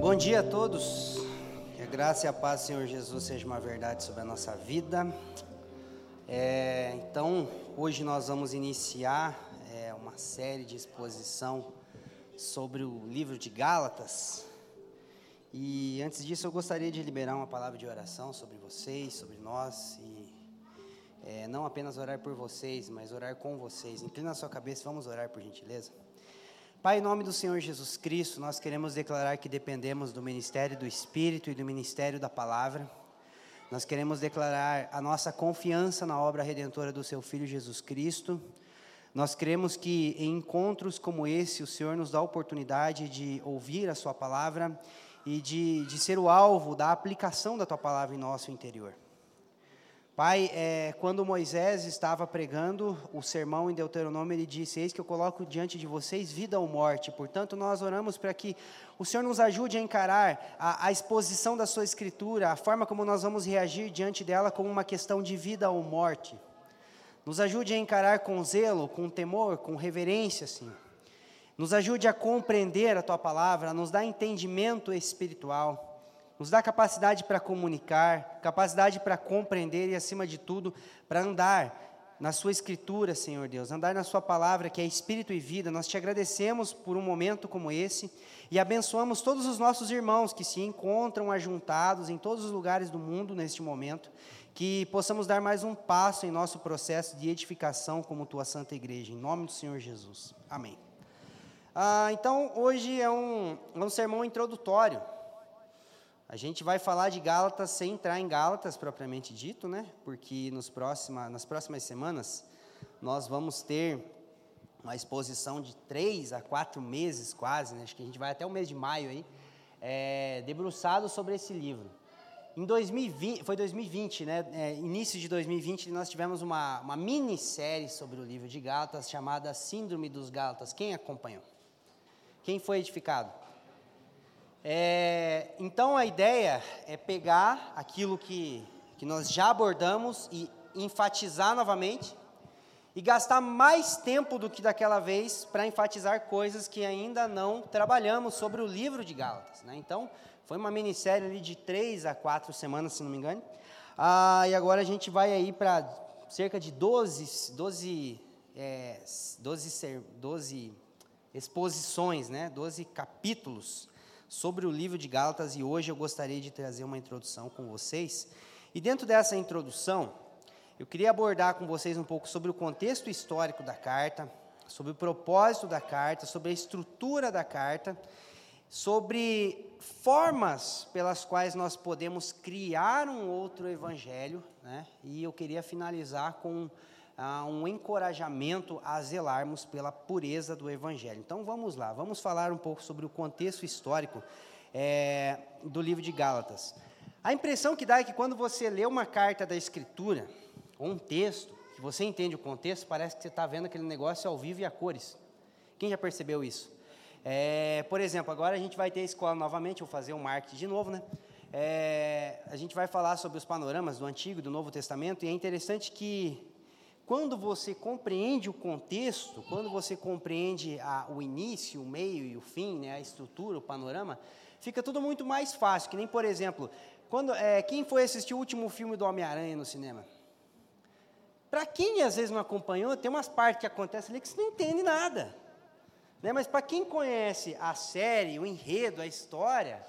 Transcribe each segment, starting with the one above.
Bom dia a todos. Que a graça e a paz do Senhor Jesus seja uma verdade sobre a nossa vida. É, então, hoje nós vamos iniciar é, uma série de exposição sobre o livro de Gálatas. E antes disso, eu gostaria de liberar uma palavra de oração sobre vocês, sobre nós e é, não apenas orar por vocês, mas orar com vocês. Inclina a sua cabeça, vamos orar por gentileza. Pai, em nome do Senhor Jesus Cristo, nós queremos declarar que dependemos do ministério do Espírito e do ministério da Palavra. Nós queremos declarar a nossa confiança na obra redentora do Seu Filho Jesus Cristo. Nós cremos que em encontros como esse, o Senhor nos dá a oportunidade de ouvir a Sua palavra e de, de ser o alvo da aplicação da Tua palavra em nosso interior. Pai, é, quando Moisés estava pregando o sermão em Deuteronômio, ele disse: Eis que eu coloco diante de vocês vida ou morte. Portanto, nós oramos para que o Senhor nos ajude a encarar a, a, exposição da Sua Escritura, a forma como nós vamos reagir diante dela, como uma questão de vida ou morte. Nos ajude a encarar com zelo, com temor, com reverência, Senhor. Nos ajude a compreender a Tua palavra, a nos dar entendimento espiritual nos dá capacidade para comunicar, capacidade para compreender e, acima de tudo, para andar na Sua Escritura, Senhor Deus, andar na Sua palavra, que é Espírito e vida. Nós te agradecemos por um momento como esse e abençoamos todos os nossos irmãos que se encontram ajuntados em todos os lugares do mundo neste momento, que possamos dar mais um passo em nosso processo de edificação como Tua Santa Igreja, em nome do Senhor Jesus. Amém. Ah, então, hoje é um, é um sermão introdutório. A gente vai falar de Gálatas sem entrar em Gálatas propriamente dito, né? Porque nos próxima, nas próximas semanas nós vamos ter uma exposição de três a quatro meses quase, né? acho que a gente vai até o mês de maio aí, é, debruçado sobre esse livro. Em 2020, foi 2020, né? É, início de 2020, nós tivemos uma, uma minissérie sobre o livro de Gálatas chamada Síndrome dos Gálatas. Quem acompanhou? Quem foi edificado? É, então a ideia é pegar aquilo que, que nós já abordamos e enfatizar novamente e gastar mais tempo do que daquela vez para enfatizar coisas que ainda não trabalhamos sobre o livro de Gálatas. Né? Então, foi uma minissérie ali de três a quatro semanas, se não me engano. Ah, e agora a gente vai aí para cerca de 12, 12, é, 12, 12 exposições, né? 12 capítulos sobre o livro de Gálatas e hoje eu gostaria de trazer uma introdução com vocês. E dentro dessa introdução, eu queria abordar com vocês um pouco sobre o contexto histórico da carta, sobre o propósito da carta, sobre a estrutura da carta, sobre formas pelas quais nós podemos criar um outro evangelho, né? E eu queria finalizar com ah, um encorajamento a zelarmos pela pureza do Evangelho. Então vamos lá, vamos falar um pouco sobre o contexto histórico é, do livro de Gálatas. A impressão que dá é que quando você lê uma carta da Escritura, ou um texto, que você entende o contexto, parece que você está vendo aquele negócio ao vivo e a cores. Quem já percebeu isso? É, por exemplo, agora a gente vai ter a escola novamente, vou fazer um marketing de novo, né? É, a gente vai falar sobre os panoramas do Antigo e do Novo Testamento, e é interessante que quando você compreende o contexto, quando você compreende a, o início, o meio e o fim, né, a estrutura, o panorama, fica tudo muito mais fácil. Que nem, por exemplo, quando, é, quem foi assistir o último filme do Homem-Aranha no cinema? Para quem às vezes não acompanhou, tem umas partes que acontecem ali que você não entende nada. Né? Mas para quem conhece a série, o enredo, a história,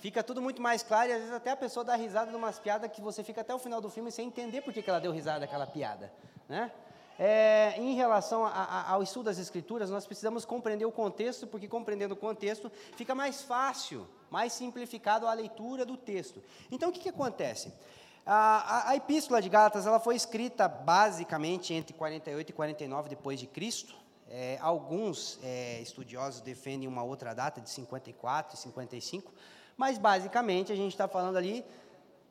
fica tudo muito mais claro e às vezes até a pessoa dá risada de umas piadas que você fica até o final do filme sem entender por que, ela deu risada daquela piada. Né? É, em relação a, a, ao estudo das Escrituras, nós precisamos compreender o contexto, porque compreendendo o contexto fica mais fácil, mais simplificado a leitura do texto. Então, o que, que acontece? A, a, Epístola de Gálatas ela foi escrita basicamente entre 48 e 49 depois de Cristo. É, alguns é, estudiosos defendem uma outra data de 54 e 55, Mas basicamente a gente está falando ali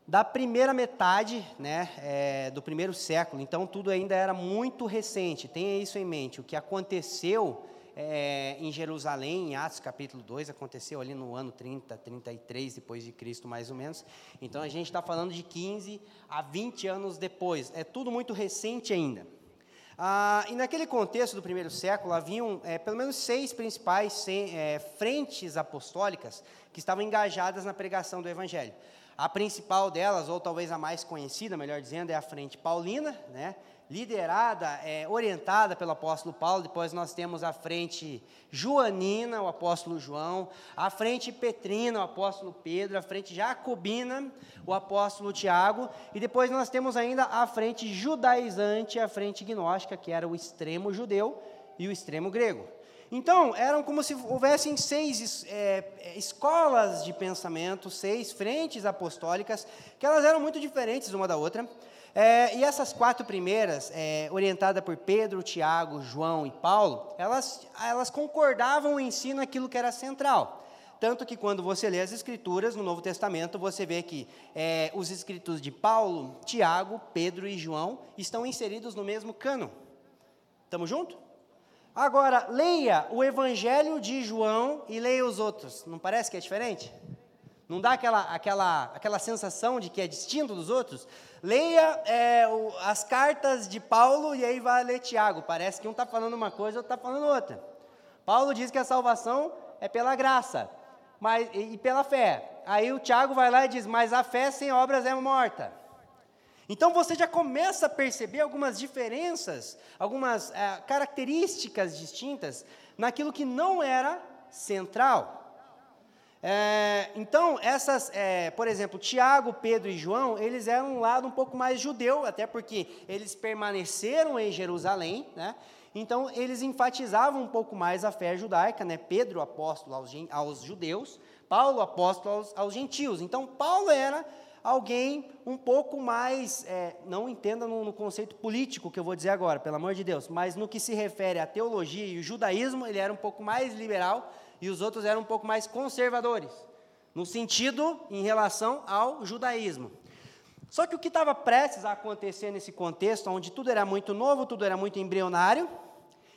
da primeira metade né, é, do primeiro século, então tudo ainda era muito recente, tenha isso em mente. O que aconteceu é, em Jerusalém, em Atos capítulo 2, aconteceu ali no ano 30, 33 depois de Cristo, mais ou menos. Então a gente está falando de 15 a 20 anos depois, é tudo muito recente ainda. Ah, e naquele contexto do primeiro século, haviam é, pelo menos seis principais é, frentes apostólicas que estavam engajadas na pregação do Evangelho. A principal delas, ou talvez a mais conhecida, melhor dizendo, é a frente paulina, né? liderada, é, orientada pelo apóstolo Paulo. Depois nós temos a frente joanina, o apóstolo João, a frente petrina, o apóstolo Pedro, a frente jacobina, o apóstolo Tiago, e depois nós temos ainda a frente judaizante, a frente gnóstica, que era o extremo judeu e o extremo grego. Então, eram como se houvessem seis é, escolas de pensamento, seis frentes apostólicas, que elas eram muito diferentes uma da outra. É, e essas quatro primeiras, é, orientadas por Pedro, Tiago, João e Paulo, elas, elas concordavam em si naquilo que era central. Tanto que quando você lê as Escrituras no Novo Testamento, você vê que é, os escritos de Paulo, Tiago, Pedro e João estão inseridos no mesmo cano. Estamos juntos? Agora, leia o Evangelho de João e leia os outros. Não parece que é diferente? Não dá aquela, aquela, aquela sensação de que é distinto dos outros? Leia é, o, as cartas de Paulo e aí vai ler Tiago. Parece que um está falando uma coisa, outro está falando outra. Paulo diz que a salvação é pela graça mas, e, e pela fé. Aí o Tiago vai lá e diz: Mas a fé sem obras é morta. Então você já começa a perceber algumas diferenças, algumas é, características distintas naquilo que não era central. É, então, essas, é, por exemplo, Tiago, Pedro e João, eles eram um lado um pouco mais judeu, até porque eles permaneceram em Jerusalém, né? Então, eles enfatizavam um pouco mais a fé judaica, né? Pedro, apóstolo aos, aos judeus, Paulo, apóstolo aos, aos, gentios. Então, Paulo era alguém um pouco mais, é, não entenda no, no, conceito político que eu vou dizer agora, pelo amor de Deus, mas no que se refere à teologia e o judaísmo, ele era um pouco mais liberal e os outros eram um pouco mais conservadores, no sentido em relação ao judaísmo. Só que o que estava prestes a acontecer nesse contexto, onde tudo era muito novo, tudo era muito embrionário,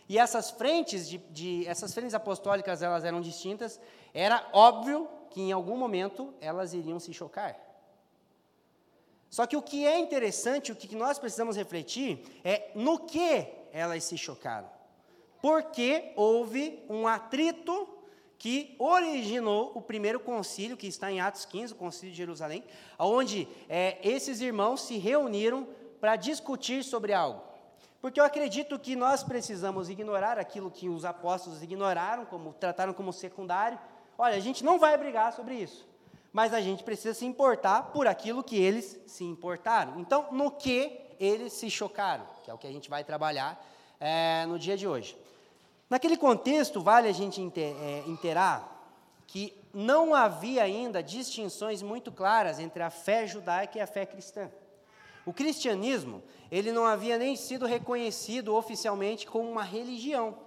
e essas frentes de, de, essas frentes apostólicas elas eram distintas, era óbvio que em algum momento elas iriam se chocar. Só que o que é interessante, o que nós precisamos refletir é no que elas se chocaram. Porque houve um atrito que originou o primeiro concílio, que está em Atos 15, o concílio de Jerusalém, onde é, esses irmãos se reuniram para discutir sobre algo. Porque eu acredito que nós precisamos ignorar aquilo que os apóstolos ignoraram, como trataram como secundário. Olha, a gente não vai brigar sobre isso, mas a gente precisa se importar por aquilo que eles se importaram. Então, no que eles se chocaram, que é o que a gente vai trabalhar é, no dia de hoje. Naquele contexto, vale a gente é, interar que não havia ainda distinções muito claras entre a fé judaica e a fé cristã. O cristianismo, ele não havia nem sido reconhecido oficialmente como uma religião,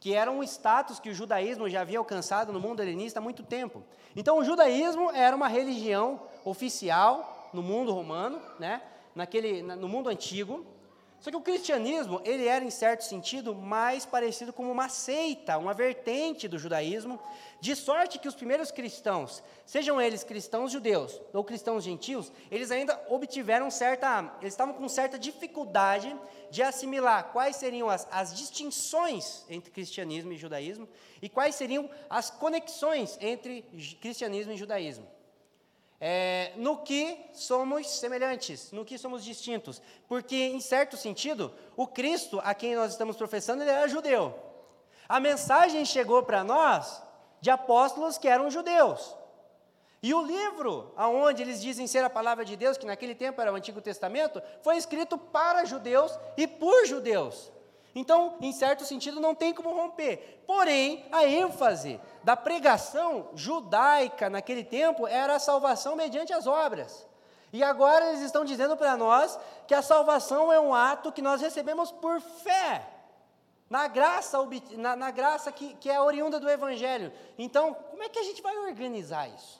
que era um status que o judaísmo já havia alcançado no mundo helenista há muito tempo. Então, o judaísmo era uma religião oficial no mundo romano, né? Naquele, no mundo antigo, só que o cristianismo, ele era em certo sentido mais parecido com uma seita, uma vertente do judaísmo, de sorte que os primeiros cristãos, sejam eles cristãos judeus ou cristãos gentios, eles ainda obtiveram certa, eles estavam com certa dificuldade de assimilar quais seriam as, as distinções entre cristianismo e judaísmo e quais seriam as conexões entre cristianismo e judaísmo é, no que somos semelhantes, no que somos distintos. Porque, em certo sentido, o Cristo a quem nós estamos professando, ele era judeu. A mensagem chegou para nós de apóstolos que eram judeus. E o livro, aonde eles dizem ser a palavra de Deus, que naquele tempo era o Antigo Testamento, foi escrito para judeus e por judeus. Então, em certo sentido, não tem como romper. Porém, a ênfase da pregação judaica naquele tempo era a salvação mediante as obras. E agora eles estão dizendo para nós que a salvação é um ato que nós recebemos por fé, na graça, na, na graça que, que é oriunda do Evangelho. Então, como é que a gente vai organizar isso?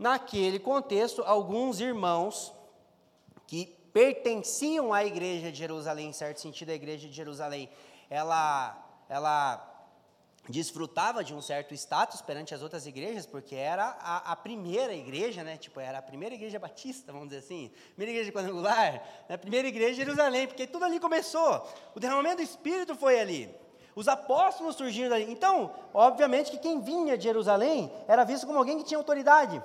naquele contexto, alguns irmãos que pertenciam à igreja de Jerusalém, em certo sentido, a igreja de Jerusalém, ela, ela desfrutava de um certo status perante as outras igrejas, porque era a, a, primeira igreja, né? Tipo, era a primeira igreja batista, vamos dizer assim, primeira igreja quadrangular, né? primeira igreja de Jerusalém, porque tudo ali começou. O derramamento do Espírito foi ali. Os apóstolos surgiram ali. Então, obviamente que quem vinha de Jerusalém era visto como alguém que tinha autoridade.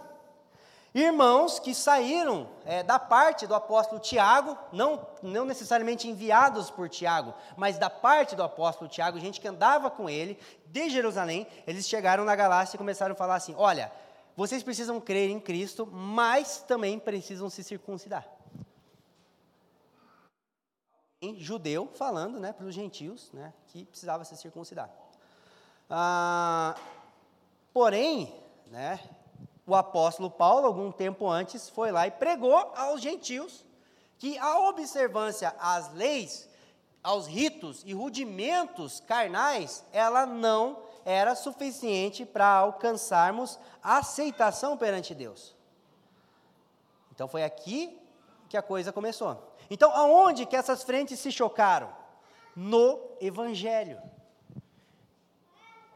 Irmãos que saíram é, da parte do apóstolo Tiago, não, não necessariamente enviados por Tiago, mas da parte do apóstolo Tiago, gente que andava com ele, de Jerusalém, eles chegaram na Galácia e começaram a falar assim: olha, vocês precisam crer em Cristo, mas também precisam se circuncidar. Em judeu falando né, para os gentios né, que precisava se circuncidar. Ah, porém, né, o apóstolo Paulo, algum tempo antes, foi lá e pregou aos gentios que a observância às leis, aos ritos e rudimentos carnais, ela não era suficiente para alcançarmos a aceitação perante Deus. Então foi aqui que a coisa começou. Então, aonde que essas frentes se chocaram? No evangelho.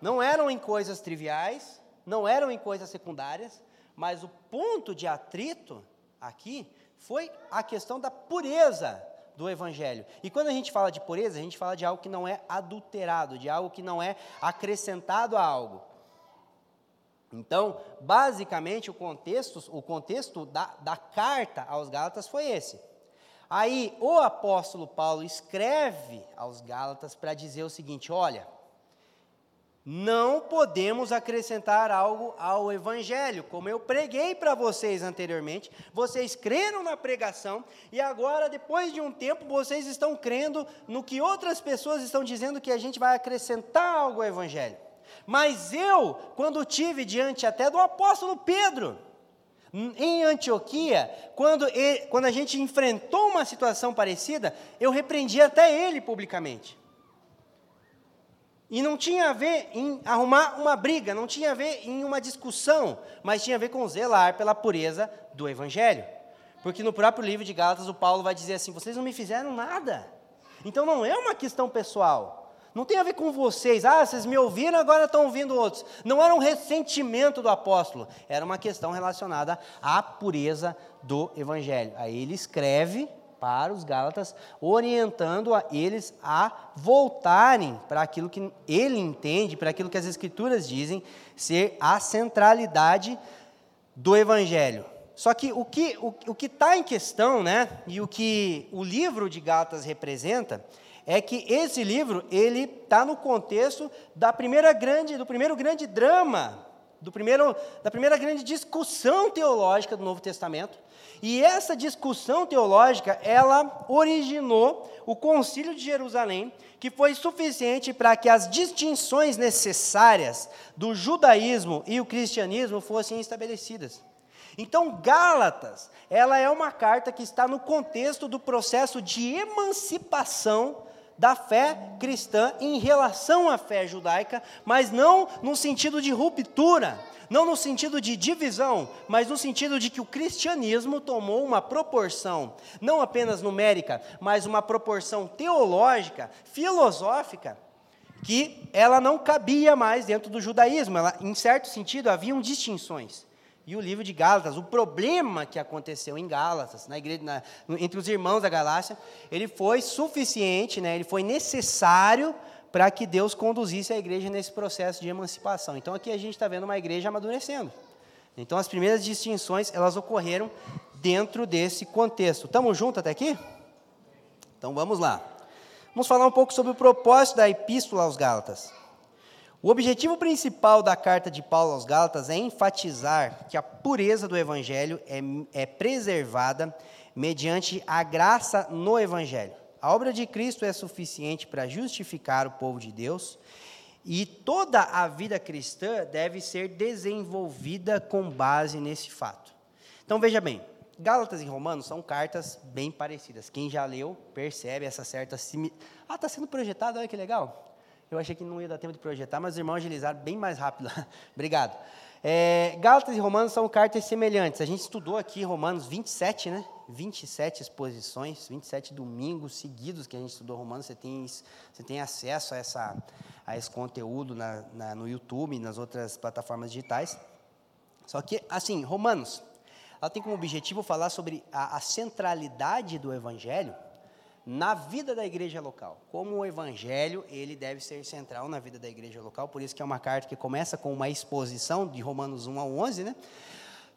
Não eram em coisas triviais, não eram em coisas secundárias, mas o ponto de atrito aqui foi a questão da pureza do evangelho. E quando a gente fala de pureza, a gente fala de algo que não é adulterado, de algo que não é acrescentado a algo. Então, basicamente, o contexto, o contexto da, da carta aos Gálatas foi esse. Aí, o apóstolo Paulo escreve aos Gálatas para dizer o seguinte: olha, não podemos acrescentar algo ao Evangelho. Como eu preguei para vocês anteriormente, vocês creram na pregação e agora, depois de um tempo, vocês estão crendo no que outras pessoas estão dizendo que a gente vai acrescentar algo ao Evangelho. Mas eu, quando tive diante até do apóstolo Pedro, em Antioquia, quando, ele, quando a gente enfrentou uma situação parecida, eu repreendi até ele publicamente. E não tinha a ver em arrumar uma briga, não tinha a ver em uma discussão, mas tinha a ver com zelar pela pureza do Evangelho. Porque no próprio livro de Gálatas, o Paulo vai dizer assim: vocês não me fizeram nada. Então não é uma questão pessoal. Não tem a ver com vocês. Ah, vocês me ouviram, agora estão ouvindo outros. Não era um ressentimento do apóstolo. Era uma questão relacionada à pureza do Evangelho. Aí ele escreve para os Gálatas, orientando a eles a voltarem para aquilo que ele entende, para aquilo que as Escrituras dizem ser a centralidade do Evangelho. Só que o que o, o está em questão, né, e o que o livro de Gálatas representa, é que esse livro ele está no contexto da primeira grande, do primeiro grande drama, do primeiro, da primeira grande discussão teológica do Novo Testamento, e essa discussão teológica, ela originou o Concílio de Jerusalém, que foi suficiente para que as distinções necessárias do judaísmo e o cristianismo fossem estabelecidas. Então, Gálatas, ela é uma carta que está no contexto do processo de emancipação da fé cristã em relação à fé judaica, mas não no sentido de ruptura, não no sentido de divisão, mas no sentido de que o cristianismo tomou uma proporção, não apenas numérica, mas uma proporção teológica, filosófica, que ela não cabia mais dentro do judaísmo. Ela, em certo sentido, haviam distinções. E o livro de Gálatas, o problema que aconteceu em Gálatas, na igreja, na, entre os irmãos da Galácia, ele foi suficiente, né, ele foi necessário para que Deus conduzisse a igreja nesse processo de emancipação. Então aqui a gente está vendo uma igreja amadurecendo. Então as primeiras distinções elas ocorreram dentro desse contexto. Estamos juntos até aqui? Então vamos lá. Vamos falar um pouco sobre o propósito da epístola aos Gálatas. O objetivo principal da carta de Paulo aos Gálatas é enfatizar que a pureza do Evangelho é, é preservada mediante a graça no Evangelho. A obra de Cristo é suficiente para justificar o povo de Deus e toda a vida cristã deve ser desenvolvida com base nesse fato. Então veja bem, Gálatas e Romanos são cartas bem parecidas. Quem já leu percebe essa certa similitude. Ah, está sendo projetado, olha que legal. Eu achei que não ia dar tempo de projetar, mas os irmãos agilizaram bem mais rápido. Obrigado. É, Gálatas e Romanos são cartas semelhantes. A gente estudou aqui Romanos 27, né? 27 exposições, 27 domingos seguidos que a gente estudou Romanos. Você tem, você tem acesso a, essa, a esse conteúdo na, na, no YouTube e nas outras plataformas digitais. Só que, assim, Romanos, ela tem como objetivo falar sobre a, a centralidade do Evangelho na vida da igreja local. Como o evangelho, ele deve ser central na vida da igreja local, por isso que é uma carta que começa com uma exposição de Romanos 1 a 11, né?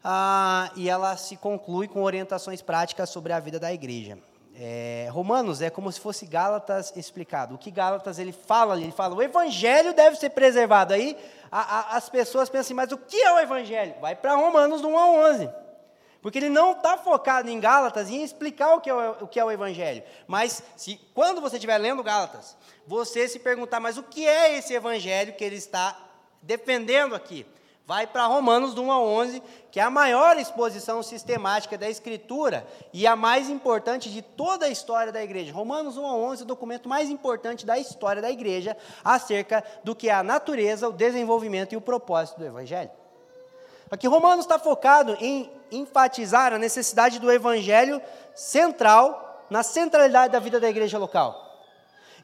Ah, e ela se conclui com orientações práticas sobre a vida da igreja. É, Romanos é como se fosse Gálatas explicado. O que Gálatas ele fala ali? Ele fala: o evangelho deve ser preservado. Aí a, a, as pessoas pensam mas o que é o evangelho? Vai para Romanos 1 a 11. Porque ele não está focado em Gálatas em explicar o que, é o, o que é o Evangelho. Mas se quando você estiver lendo Gálatas, você se perguntar, mas o que é esse Evangelho que ele está defendendo aqui? Vai para Romanos 1 a 11, que é a maior exposição sistemática da Escritura e a mais importante de toda a história da igreja. Romanos 1 a 11 é o documento mais importante da história da igreja acerca do que é a natureza, o desenvolvimento e o propósito do Evangelho. Aqui Romanos está focado em enfatizar a necessidade do evangelho central na centralidade da vida da igreja local.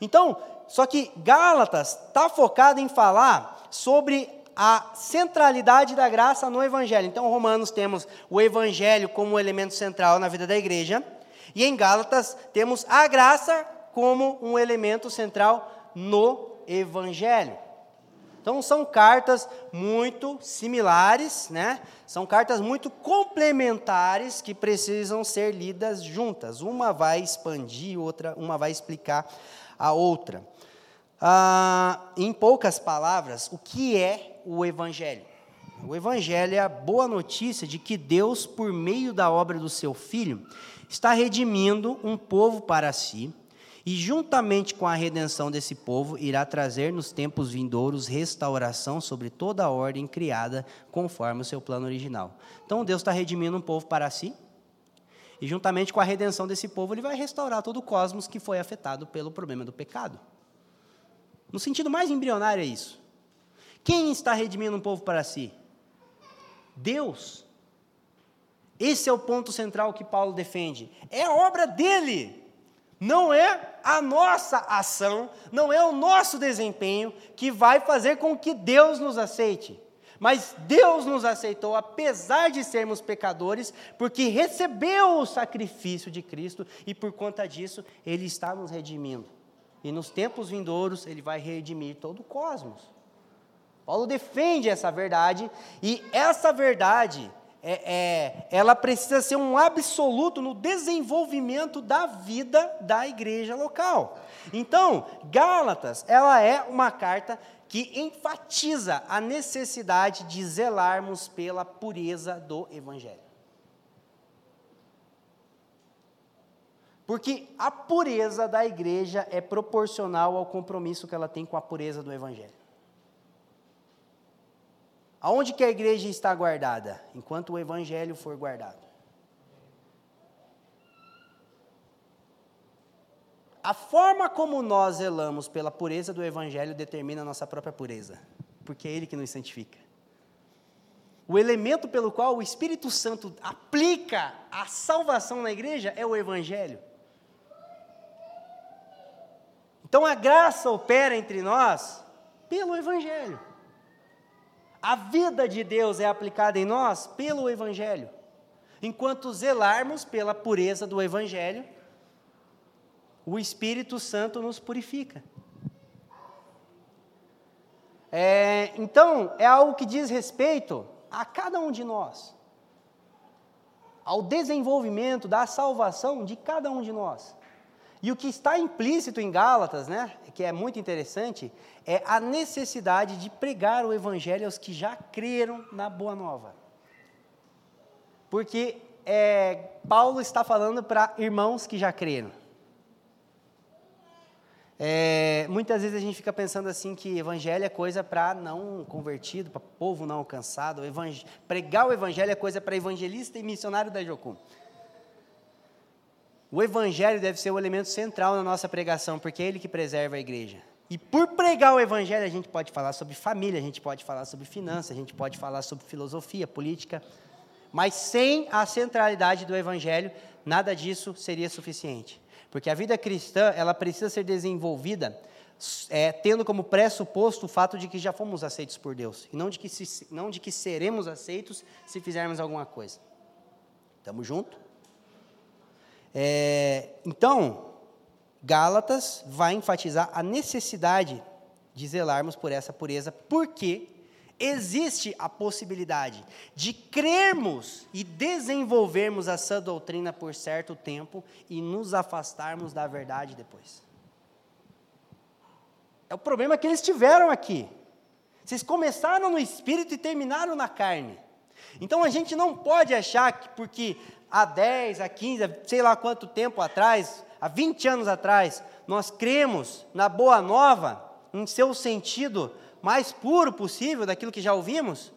Então, só que Gálatas está focado em falar sobre a centralidade da graça no evangelho. Então, Romanos temos o evangelho como elemento central na vida da igreja, e em Gálatas temos a graça como um elemento central no evangelho. Então são cartas muito similares, né? São cartas muito complementares que precisam ser lidas juntas. Uma vai expandir, outra, uma vai explicar a outra. Ah, em poucas palavras, o que é o Evangelho? O Evangelho é a boa notícia de que Deus, por meio da obra do seu Filho, está redimindo um povo para si e juntamente com a redenção desse povo, irá trazer nos tempos vindouros restauração sobre toda a ordem criada conforme o seu plano original. Então Deus está redimindo um povo para si, e juntamente com a redenção desse povo, ele vai restaurar todo o cosmos que foi afetado pelo problema do pecado. No sentido mais embrionário é isso. Quem está redimindo um povo para si? Deus. Esse é o ponto central que Paulo defende. É a obra dele. Não é a nossa ação, não é o nosso desempenho que vai fazer com que Deus nos aceite. Mas Deus nos aceitou, apesar de sermos pecadores, porque recebeu o sacrifício de Cristo e por conta disso Ele está nos redimindo. E nos tempos vindouros Ele vai redimir todo o cosmos. Paulo defende essa verdade e essa verdade é, é, ela precisa ser um absoluto no desenvolvimento da vida da igreja local. Então, Gálatas, ela é uma carta que enfatiza a necessidade de zelarmos pela pureza do Evangelho. Porque a pureza da igreja é proporcional ao compromisso que ela tem com a pureza do Evangelho. Aonde que a igreja está guardada? Enquanto o evangelho for guardado. A forma como nós zelamos pela pureza do evangelho determina a nossa própria pureza, porque é ele que nos santifica. O elemento pelo qual o Espírito Santo aplica a salvação na igreja é o evangelho. Então a graça opera entre nós pelo evangelho. A vida de Deus é aplicada em nós pelo Evangelho. Enquanto zelarmos pela pureza do Evangelho, o Espírito Santo nos purifica. É, então, é algo que diz respeito a cada um de nós, ao desenvolvimento da salvação de cada um de nós. E o que está implícito em Gálatas, né, que é muito interessante, é a necessidade de pregar o evangelho aos que já creram na boa nova. Porque é, Paulo está falando para irmãos que já creram. É, muitas vezes a gente fica pensando assim que evangelho é coisa para não convertido, para povo não alcançado. O pregar o evangelho é coisa para evangelista e missionário da Jocum. O evangelho deve ser o elemento central na nossa pregação, porque é ele que preserva a igreja. E por pregar o evangelho, a gente pode falar sobre família, a gente pode falar sobre finanças, a gente pode falar sobre filosofia, política, mas sem a centralidade do evangelho, nada disso seria suficiente. Porque a vida cristã, ela precisa ser desenvolvida é, tendo como pressuposto o fato de que já fomos aceitos por Deus, e não de que, se, não de que seremos aceitos se fizermos alguma coisa. Estamos juntos? É, então, Gálatas vai enfatizar a necessidade de zelarmos por essa pureza, porque existe a possibilidade de crermos e desenvolvermos a sã doutrina por certo tempo e nos afastarmos da verdade depois. É o problema que eles tiveram aqui. Vocês começaram no espírito e terminaram na carne. Então a gente não pode achar que porque há 10, há 15, sei lá quanto tempo atrás, há 20 anos atrás, nós cremos na boa nova, em seu sentido mais puro possível daquilo que já ouvimos.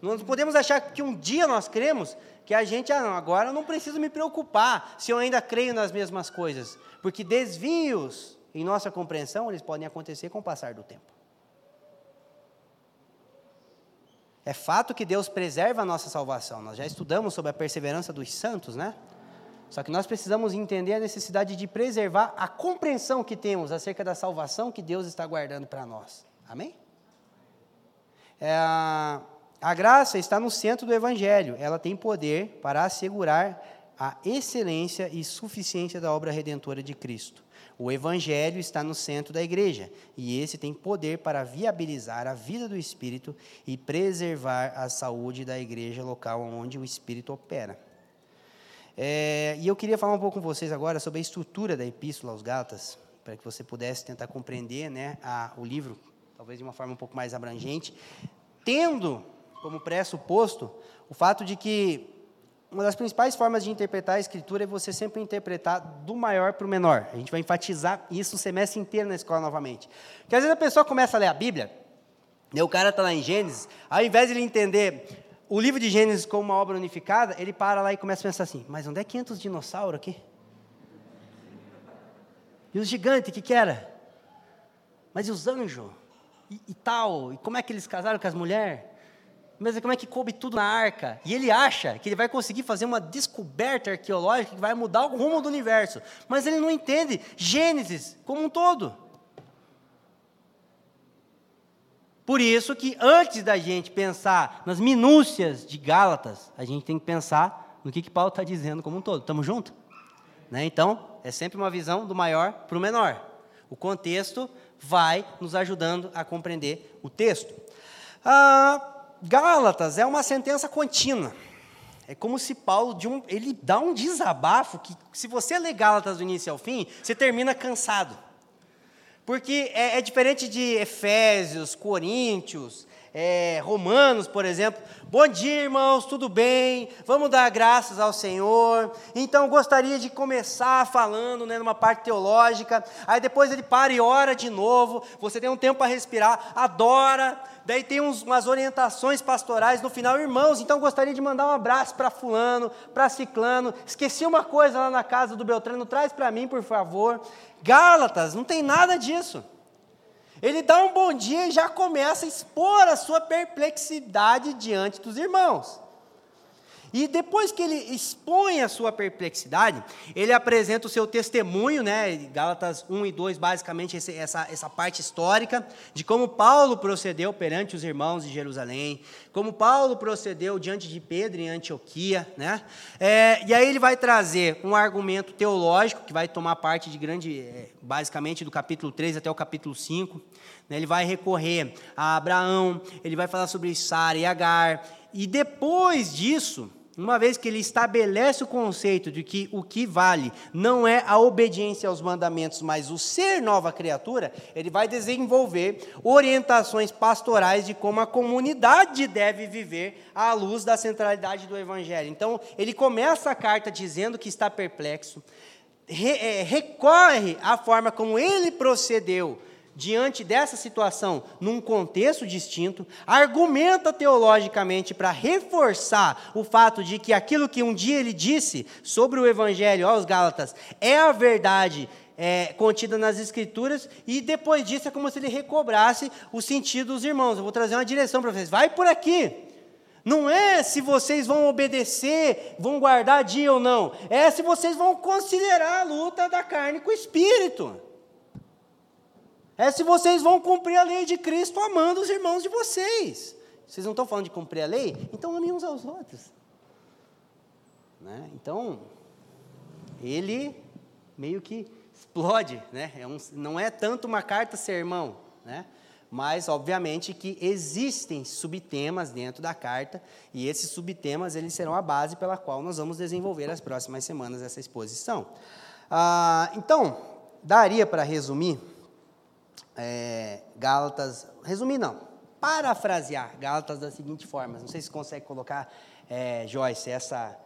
Nós podemos achar que um dia nós cremos que a gente, ah, não, agora eu não preciso me preocupar se eu ainda creio nas mesmas coisas, porque desvios em nossa compreensão eles podem acontecer com o passar do tempo. É fato que Deus preserva a nossa salvação. Nós já estudamos sobre a perseverança dos santos, né? Só que nós precisamos entender a necessidade de preservar a compreensão que temos acerca da salvação que Deus está guardando para nós. Amém? É, a graça está no centro do Evangelho. Ela tem poder para assegurar a excelência e suficiência da obra redentora de Cristo. O Evangelho está no centro da igreja e esse tem poder para viabilizar a vida do Espírito e preservar a saúde da igreja local onde o Espírito opera. É, e eu queria falar um pouco com vocês agora sobre a estrutura da Epístola aos Gálatas, para que você pudesse tentar compreender né, a, o livro, talvez de uma forma um pouco mais abrangente, tendo como pressuposto o fato de que uma das principais formas de interpretar a Escritura é você sempre interpretar do maior para o menor. A gente vai enfatizar isso o semestre inteiro na escola novamente. Porque às vezes a pessoa começa a ler a Bíblia, e o cara está lá em Gênesis, ao invés de ele entender o livro de Gênesis como uma obra unificada, ele para lá e começa a pensar assim: mas onde é que entra os dinossauros aqui? E os gigantes, o que, que era? Mas e os anjos? E, e, tal? E como é que eles casaram com as mulheres? Mas como é que coube tudo na arca? E ele acha que ele vai conseguir fazer uma descoberta arqueológica que vai mudar o rumo do universo. Mas ele não entende Gênesis como um todo. Por isso que antes da gente pensar nas minúcias de Gálatas, a gente tem que pensar no que, que Paulo está dizendo como um todo. Estamos juntos? Né? Então, é sempre uma visão do maior para o menor. O contexto vai nos ajudando a compreender o texto. Ah, Gálatas é uma sentença contínua. É como se Paulo um, ele dá um desabafo que, se você ler Gálatas do início ao fim, você termina cansado. Porque é, é diferente de Efésios, Coríntios, é, Romanos, por exemplo. Bom dia, irmãos, tudo bem? Vamos dar graças ao Senhor. Então, gostaria de começar falando né, numa parte teológica. Aí depois ele para e ora de novo. Você tem um tempo para respirar, adora. Daí tem uns, umas orientações pastorais no final, irmãos. Então, gostaria de mandar um abraço para Fulano, para Ciclano. Esqueci uma coisa lá na casa do Beltrano, traz para mim, por favor. Gálatas, não tem nada disso. Ele dá um bom dia e já começa a expor a sua perplexidade diante dos irmãos. E depois que ele expõe a sua perplexidade, ele apresenta o seu testemunho, né? Gálatas 1 e 2, basicamente, essa, essa parte histórica, de como Paulo procedeu perante os irmãos de Jerusalém, como Paulo procedeu diante de Pedro em Antioquia, né? É, e aí ele vai trazer um argumento teológico, que vai tomar parte de grande, é, basicamente, do capítulo 3 até o capítulo 5. Né? Ele vai recorrer a Abraão, ele vai falar sobre Sara e Agar, e depois disso uma vez que ele estabelece o conceito de que o que vale não é a obediência aos mandamentos, mas o ser nova criatura, ele vai desenvolver orientações pastorais de como a comunidade deve viver à luz da centralidade do Evangelho. Então, ele começa a carta dizendo que está perplexo, é, recorre à forma como ele procedeu diante dessa situação, num contexto distinto, argumenta teologicamente para reforçar o fato de que aquilo que um dia ele disse sobre o Evangelho aos Gálatas é a verdade é, contida nas Escrituras, e depois disso é como se ele recobrasse o sentido dos irmãos. Eu vou trazer uma direção para vocês. Vai por aqui. Não é se vocês vão obedecer, vão guardar dia ou não. É se vocês vão considerar a luta da carne com o espírito. É se vocês vão cumprir a lei de Cristo amando os irmãos de vocês. Vocês não estão falando de cumprir a lei? Então amem uns aos outros. Né? Então, ele meio que explode, né? É um, não é tanto uma carta sermão, né? mas obviamente que existem subtemas dentro da carta e esses subtemas eles serão a base pela qual nós vamos desenvolver as próximas semanas essa exposição. Ah, então, daria para resumir é, Gálatas, resumir não, parafrasear Gálatas da seguinte forma, não sei se consegue colocar, é, Joyce, essa,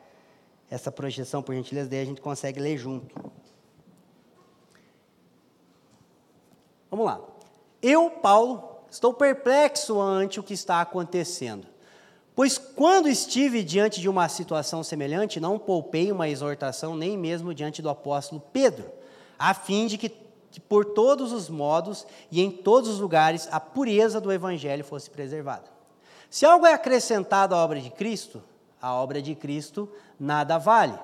essa projeção, por gentileza, daí a gente consegue ler junto. Vamos lá. Eu, Paulo, estou perplexo ante o que está acontecendo. Pois quando estive diante de uma situação semelhante, não poupei uma exortação, nem mesmo diante do apóstolo Pedro, a fim de que, que, por todos os modos e em todos os lugares a pureza do evangelho fosse preservada. Se algo é acrescentado à obra de Cristo, a obra de Cristo nada vale.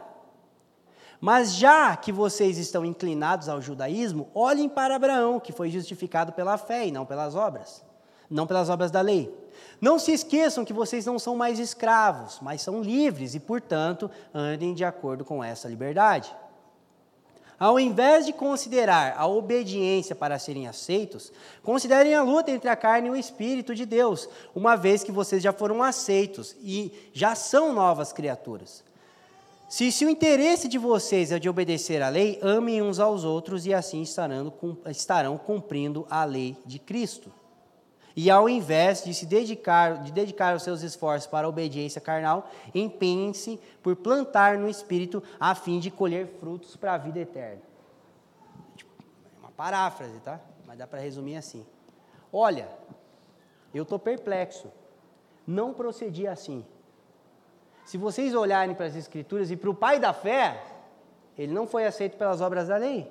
Mas já que vocês estão inclinados ao judaísmo, olhem para Abraão, que foi justificado pela fé e não pelas obras, não pelas obras da lei. Não se esqueçam que vocês não são mais escravos, mas são livres e, portanto, andem de acordo com essa liberdade. Ao invés de considerar a obediência para serem aceitos, considerem a luta entre a carne e o espírito de Deus, uma vez que vocês já foram aceitos e já são novas criaturas. Se, se o interesse de vocês é de obedecer à lei, amem uns aos outros e assim estarão, estarão cumprindo a lei de Cristo. E ao invés de se dedicar, de dedicar os seus esforços para a obediência carnal, empenhem-se por plantar no Espírito a fim de colher frutos para a vida eterna. É uma paráfrase, tá? Mas dá para resumir assim. Olha, eu estou perplexo. Não procedi assim. Se vocês olharem para as Escrituras e para o pai da fé, ele não foi aceito pelas obras da lei,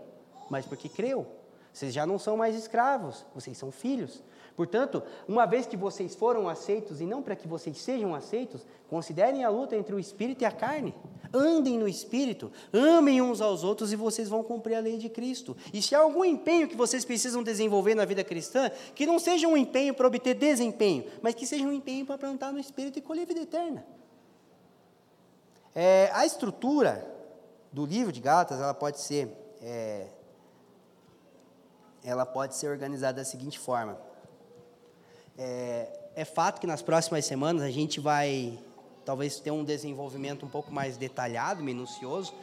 mas porque creu. Vocês já não são mais escravos, vocês são filhos. Portanto, uma vez que vocês foram aceitos, e não para que vocês sejam aceitos, considerem a luta entre o espírito e a carne. Andem no espírito, amem uns aos outros e vocês vão cumprir a lei de Cristo. E se há algum empenho que vocês precisam desenvolver na vida cristã, que não seja um empenho para obter desempenho, mas que seja um empenho para plantar no espírito e colher vida eterna. É, a estrutura do livro de Gálatas, ela pode ser, é, ela pode ser organizada da seguinte forma. É, é fato que nas próximas semanas a gente vai, talvez, ter um desenvolvimento um pouco mais detalhado, minucioso,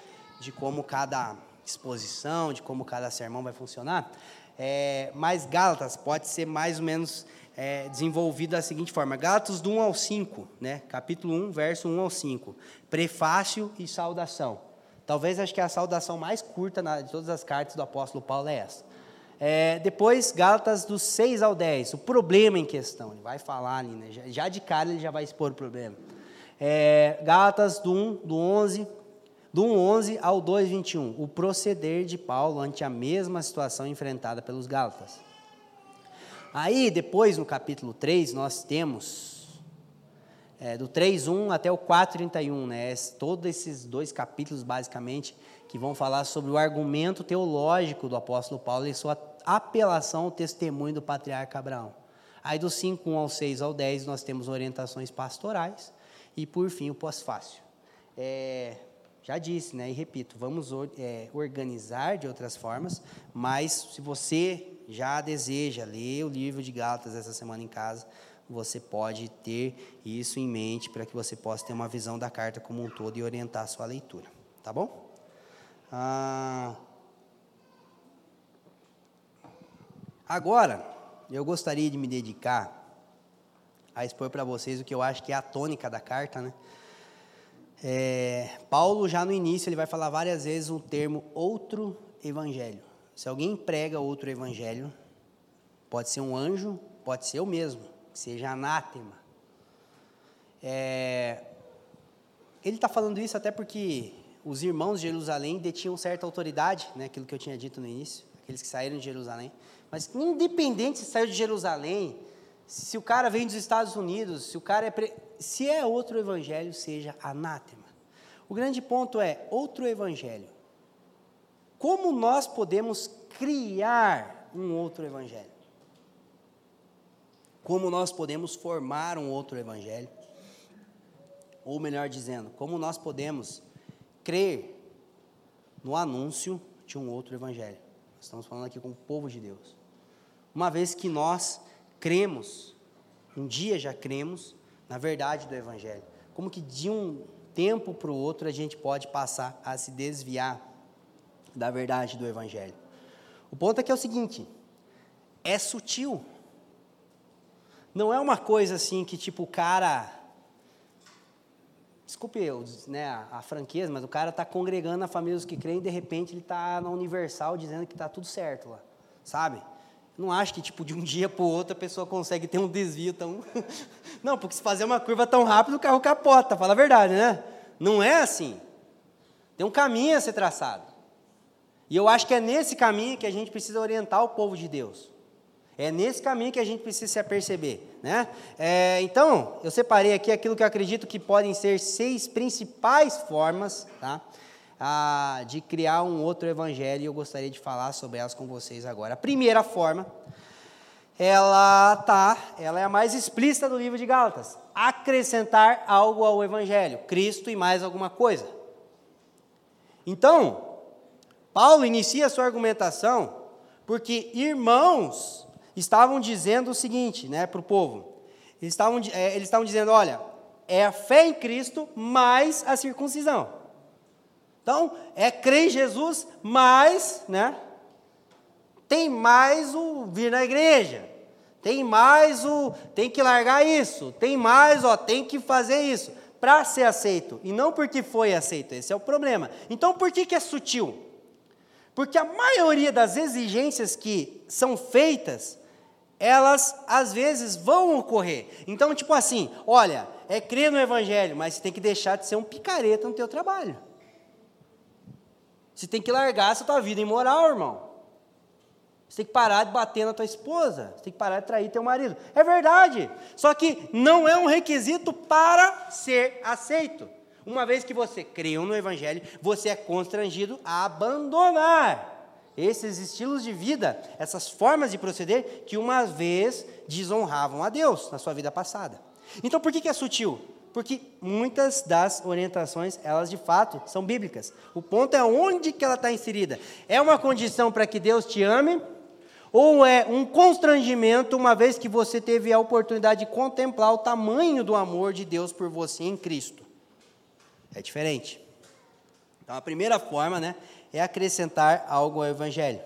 de como cada exposição, de como cada sermão vai funcionar. É, mas Gálatas pode ser mais ou menos é, desenvolvido da seguinte forma: Gálatas do 1 ao 5, né? capítulo 1, verso 1 ao 5. Prefácio e saudação. Talvez acho que a saudação mais curta de todas as cartas do apóstolo Paulo é essa. É, depois, Gálatas do 6 ao 10, o problema em questão. Ele vai falar ali, né? já, já de cara ele já vai expor o problema. É, Gálatas do 1, do 11, do 1, 11 ao 2, 21, o proceder de Paulo ante a mesma situação enfrentada pelos Gálatas. Aí, depois, no capítulo 3, nós temos é, do 3.1 até o 4.31, né? Todos esses dois capítulos, basicamente, que vão falar sobre o argumento teológico do apóstolo Paulo e sua apelação ao testemunho do patriarca Abraão. Aí, do 5.1 ao 6 ao 10, nós temos orientações pastorais e, por fim, o pós-fácil. É, já disse, né, e repito, vamos é, organizar de outras formas, mas se você já deseja ler o livro de Gálatas essa semana em casa, você pode ter isso em mente para que você possa ter uma visão da carta como um todo e orientar a sua leitura. Tá bom? Ah, agora, eu gostaria de me dedicar a expor para vocês o que eu acho que é a tônica da carta, né? É, Paulo, já no início, ele vai falar várias vezes o termo outro evangelho. Se alguém prega outro evangelho, pode ser um anjo, pode ser eu mesmo, que seja anátema. É, ele está falando isso até porque os irmãos de Jerusalém detinham certa autoridade, né, aquilo que eu tinha dito no início, aqueles que saíram de Jerusalém. Mas independente se saiu de Jerusalém, se o cara vem dos Estados Unidos, se o cara é pre... se é outro evangelho, seja anátema. O grande ponto é outro evangelho. Como nós podemos criar um outro evangelho? Como nós podemos formar um outro evangelho? Ou melhor dizendo, como nós podemos crer no anúncio de um outro evangelho? Estamos falando aqui com o povo de Deus. Uma vez que nós cremos, um dia já cremos na verdade do evangelho. Como que de um tempo para o outro a gente pode passar a se desviar da verdade do Evangelho. O ponto é que é o seguinte: é sutil. Não é uma coisa assim que, tipo, o cara. Desculpe né, a, a franqueza, mas o cara está congregando a família dos que creem e de repente ele está na Universal dizendo que está tudo certo lá, sabe? Não acho que, tipo, de um dia para o outro a pessoa consegue ter um desvio tão. Não, porque se fazer uma curva tão rápido, o carro capota, fala a verdade, né? Não é assim. Tem um caminho a ser traçado. E eu acho que é nesse caminho que a gente precisa orientar o povo de Deus. É nesse caminho que a gente precisa se aperceber. Né? É, então, eu separei aqui aquilo que eu acredito que podem ser seis principais formas tá? ah, de criar um outro evangelho, e eu gostaria de falar sobre elas com vocês agora. A primeira forma, ela tá, ela é a mais explícita do livro de Gálatas. Acrescentar algo ao evangelho, Cristo e mais alguma coisa. Então, Paulo inicia sua argumentação porque irmãos estavam dizendo o seguinte, né, para o povo. Eles estavam, é, eles estavam dizendo, olha, é a fé em Cristo mais a circuncisão. Então, é crer em Jesus, mas, né? Tem mais o vir na igreja. Tem mais o tem que largar isso. Tem mais, ó, tem que fazer isso para ser aceito e não porque foi aceito. Esse é o problema. Então, por que que é sutil? Porque a maioria das exigências que são feitas, elas às vezes vão ocorrer. Então, tipo assim, olha, é crer no evangelho, mas você tem que deixar de ser um picareta no teu trabalho. Você tem que largar essa tua vida imoral, irmão. Você tem que parar de bater na tua esposa. Você tem que parar de trair teu marido. É verdade. Só que não é um requisito para ser aceito. Uma vez que você creu no Evangelho, você é constrangido a abandonar esses estilos de vida, essas formas de proceder que uma vez desonravam a Deus na sua vida passada. Então, por que, é sutil? porque muitas das orientações, elas de fato são bíblicas. O ponto é onde que ela está inserida. É uma condição para que Deus te ame, ou é um constrangimento, uma vez que você teve a oportunidade de contemplar o tamanho do amor de Deus por você em Cristo. É diferente. Então, a primeira forma né, é acrescentar algo ao Evangelho.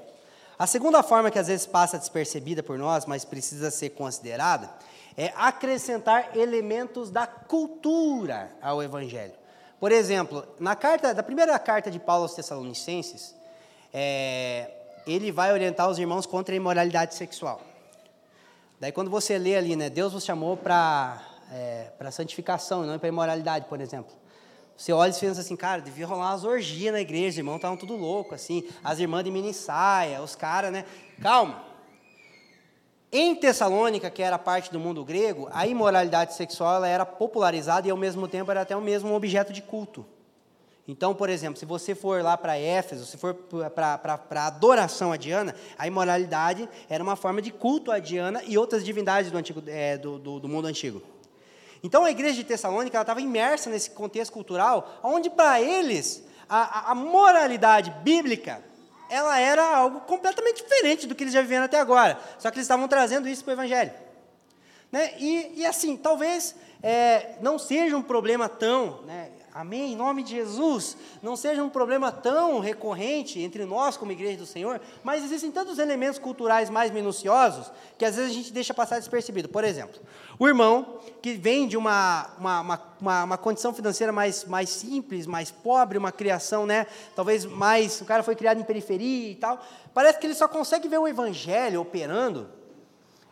A segunda forma, que às vezes passa despercebida por nós, mas precisa ser considerada, é acrescentar elementos da cultura ao Evangelho. Por exemplo, na carta, da primeira carta de Paulo aos Tessalonicenses, é, ele vai orientar os irmãos contra a imoralidade sexual. Daí quando você lê ali, né, Deus vos chamou para é, para santificação, não para imoralidade, por exemplo. Você olha e pensa assim, cara, devia rolar umas orgias na igreja, os irmãos estavam tudo louco, assim, as irmãs de mini saia, os caras, né? Calma, em Tessalônica, que era parte do mundo grego, a imoralidade sexual era popularizada e ao mesmo tempo era até o mesmo objeto de culto. Então, por exemplo, se você for lá para Éfeso, se for para a adoração a Diana, a imoralidade era uma forma de culto a Diana e outras divindades do, antigo, é, do, do, do mundo antigo. Então, a igreja de Tessalônica estava imersa nesse contexto cultural, onde para eles a, a moralidade bíblica ela era algo completamente diferente do que eles já viveram até agora. Só que eles estavam trazendo isso para o Evangelho. Né? E, e, assim, talvez é, não seja um problema tão, né, amém, em nome de Jesus, não seja um problema tão recorrente entre nós como igreja do Senhor, mas existem tantos elementos culturais mais minuciosos que às vezes a gente deixa passar despercebido. Por exemplo, o irmão que vem de uma, uma, uma, uma, condição financeira mais, mais simples, mais pobre, uma criação, né, talvez mais, o cara foi criado em periferia e tal, parece que ele só consegue ver o evangelho operando